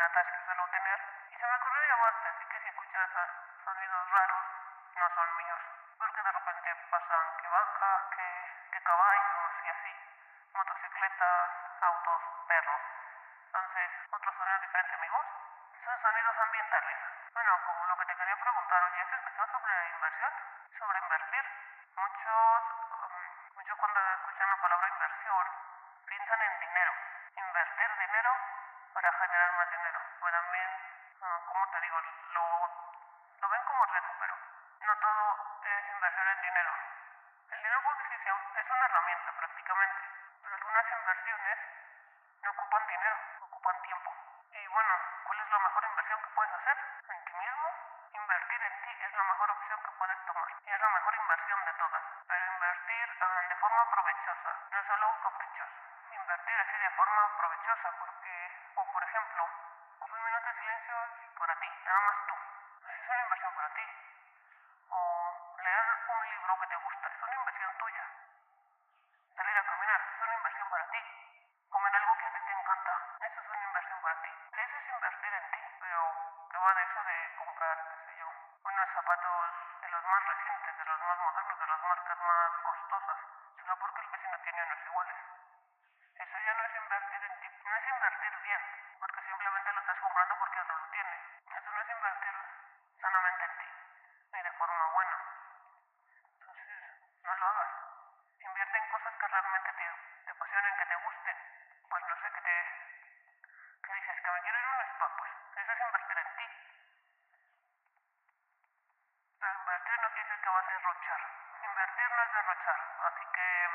caminatas que suelo tener y se me ocurrió llamarte, así que si escuchas ah, sonidos raros, no son míos, porque de repente pasan que vacas, que, que caballos y así, motocicletas, autos, perros. Entonces, otros sonidos diferentes, amigos, son sonidos ambientales. Bueno, como lo que te quería preguntar, oye, ¿has escuchado sobre inversión? Sobre invertir. Muchos, um, muchos cuando escuchan la palabra inversión piensan en dinero. Invertir dinero para generar más dinero. Pues también, como te digo, lo, lo ven como riesgo, pero no todo es inversión en dinero. El dinero por decisión es una herramienta prácticamente, pero algunas inversiones no ocupan dinero, ocupan tiempo. Y bueno, ¿cuál es la mejor inversión que puedes hacer? En ti mismo. Invertir en ti es la mejor opción que puedes tomar. Y es la mejor inversión de todas. Invertir de forma provechosa, no solo caprichos. Invertir así de forma provechosa, porque, o por ejemplo, un minuto de silencio para ti, nada más tú. Así es una inversión para ti. O leer un libro que te gusta, es una inversión tuya. Salir a caminar, es una inversión para ti. Comer algo que a ti te encanta, eso es una inversión para ti. Eso es invertir en ti, pero ¿qué va de eso de comprar, qué sé yo, unos zapatos de los más recientes, de los más modernos, de las marcas más costosas, solo porque el vecino tiene unos iguales? Eso ya no es invertir en ti, no es invertir bien, porque simplemente lo estás comprando porque otro lo tiene. Eso no es invertir sanamente en ti, ni de forma buena. Entonces, no lo hagas. Invierte en cosas que realmente te, te apasionen, que te gusten. Pues no sé, que te... que dices que me quiero ir a un spa, pues eso es invertir en ti. Pero invertir no quiere decir que vas a derrochar. Invertir no es derrochar, así que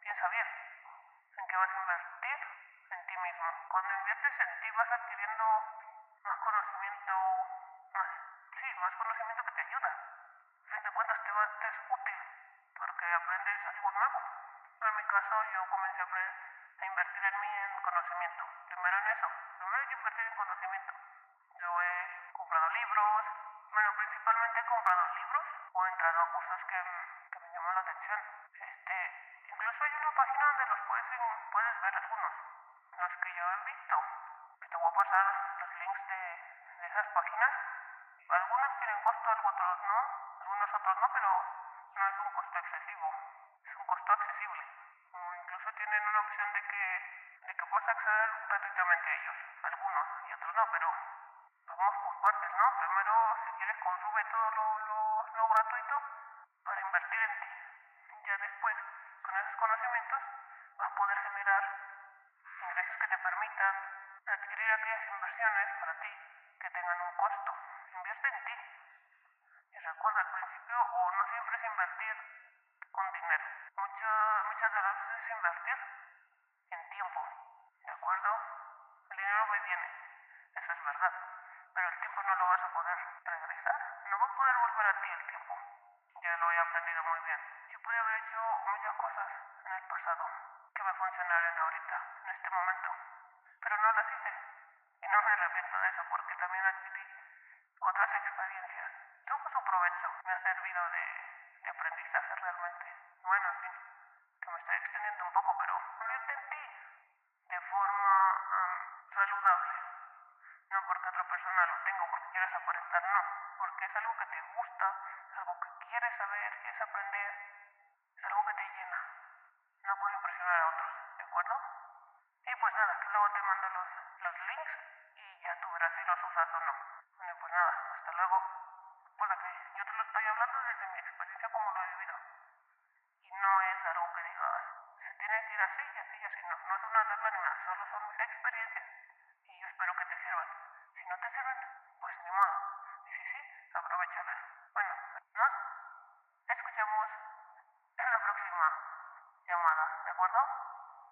piensa bien en qué vas a invertir en ti mismo. Cuando inviertes en ti vas adquiriendo más conocimiento, más, sí, más conocimiento que te ayuda. A fin de cuentas te, va, te es útil porque aprendes algo nuevo. En mi caso yo comencé a, a invertir en mí en conocimiento. Primero en eso. Primero hay que invertir en conocimiento. Bueno, principalmente he comprado libros o he entrado a cursos que, que me llaman la atención. Este, incluso hay una página donde los puedes, puedes ver algunos. Los que yo he visto. Te voy a pasar los links de, esas páginas. Algunos tienen costo, otros no. Algunos otros no, pero no es un costo excesivo. Es un costo accesible. Incluso tienen una opción de que, de que puedas acceder gratuitamente a ellos. Algunos y otros no, pero vamos por partes, ¿no? Primero, si quieres, consume todo lo, lo, gratuito para invertir en ti. Ya después, con esos conocimientos, vas a poder generar ingresos que te permitan adquirir aquellas inversiones para ti que tengan un costo. Invierte en ti. Y recuerda, al principio, o no siempre es invertir con dinero. Mucho, muchas de las veces es invertir en tiempo. ¿De acuerdo? El dinero y viene. Eso es verdad. Lo he aprendido muy bien. Yo pude haber hecho muchas cosas en el pasado que me funcionarían ahorita, en este momento. Pero no las hice. Y no me arrepiento de eso porque también adquirí otras experiencias. Tuvo su provecho. Me ha servido de, de aprendizaje realmente. Bueno, en fin, que me estoy extendiendo un poco, pero invierte en ti de forma um, saludable. No porque otra persona lo tenga o porque quieras aparentar, no. Porque es algo que te gusta, quieres saber, quieres aprender, es algo que te llena. No por impresionar a otros, ¿de acuerdo? Y pues nada, luego te mando los, los links y ya tú verás si los usas o no. Bueno, pues nada, hasta luego.